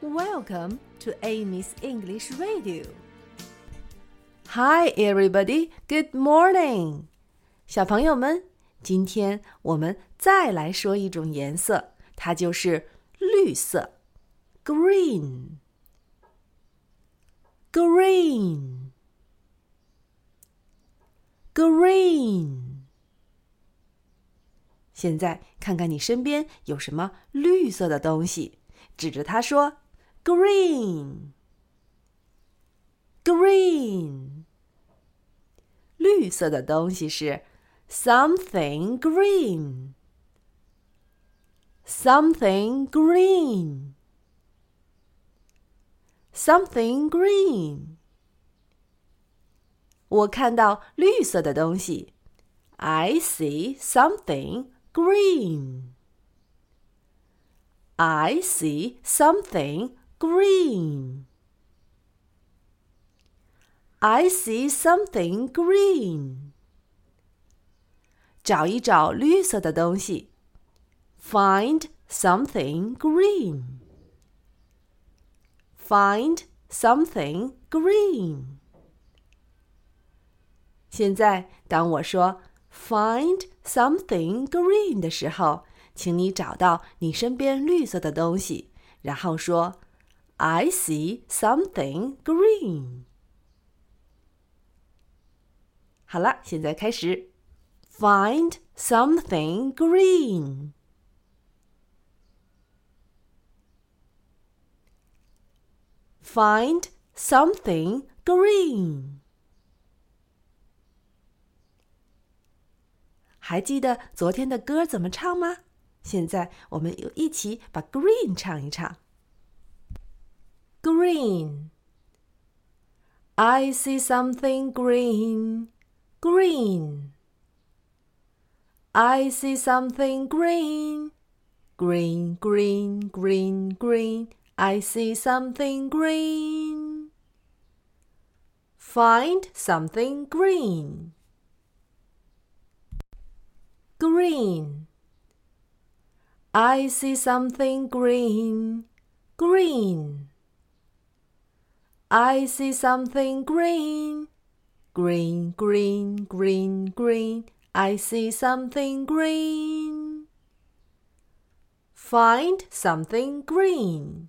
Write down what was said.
Welcome to Amy's English Radio. Hi, everybody. Good morning. 小朋友们，今天我们再来说一种颜色，它就是绿色，green。green。green。现在看看你身边有什么绿色的东西，指着它说 ：“green，green。”绿色的东西是 something green，something green，something green。我看到绿色的东西，I see something。green. I see something green. I see something green. 找一找绿色的东西。Find something green. Find something green. 现在，当我说 find something green 的时候，请你找到你身边绿色的东西，然后说 I see something green。好了，现在开始，find something green。Find something green. 还记得昨天的歌怎么唱吗？现在我们又一起把 green 唱一唱。 Green, I see something green, green. I see something green, green, green, green, green. I see something green. Find something green green. I see something green, green. I see something green, green, green, green, green. I see something green. Find something green.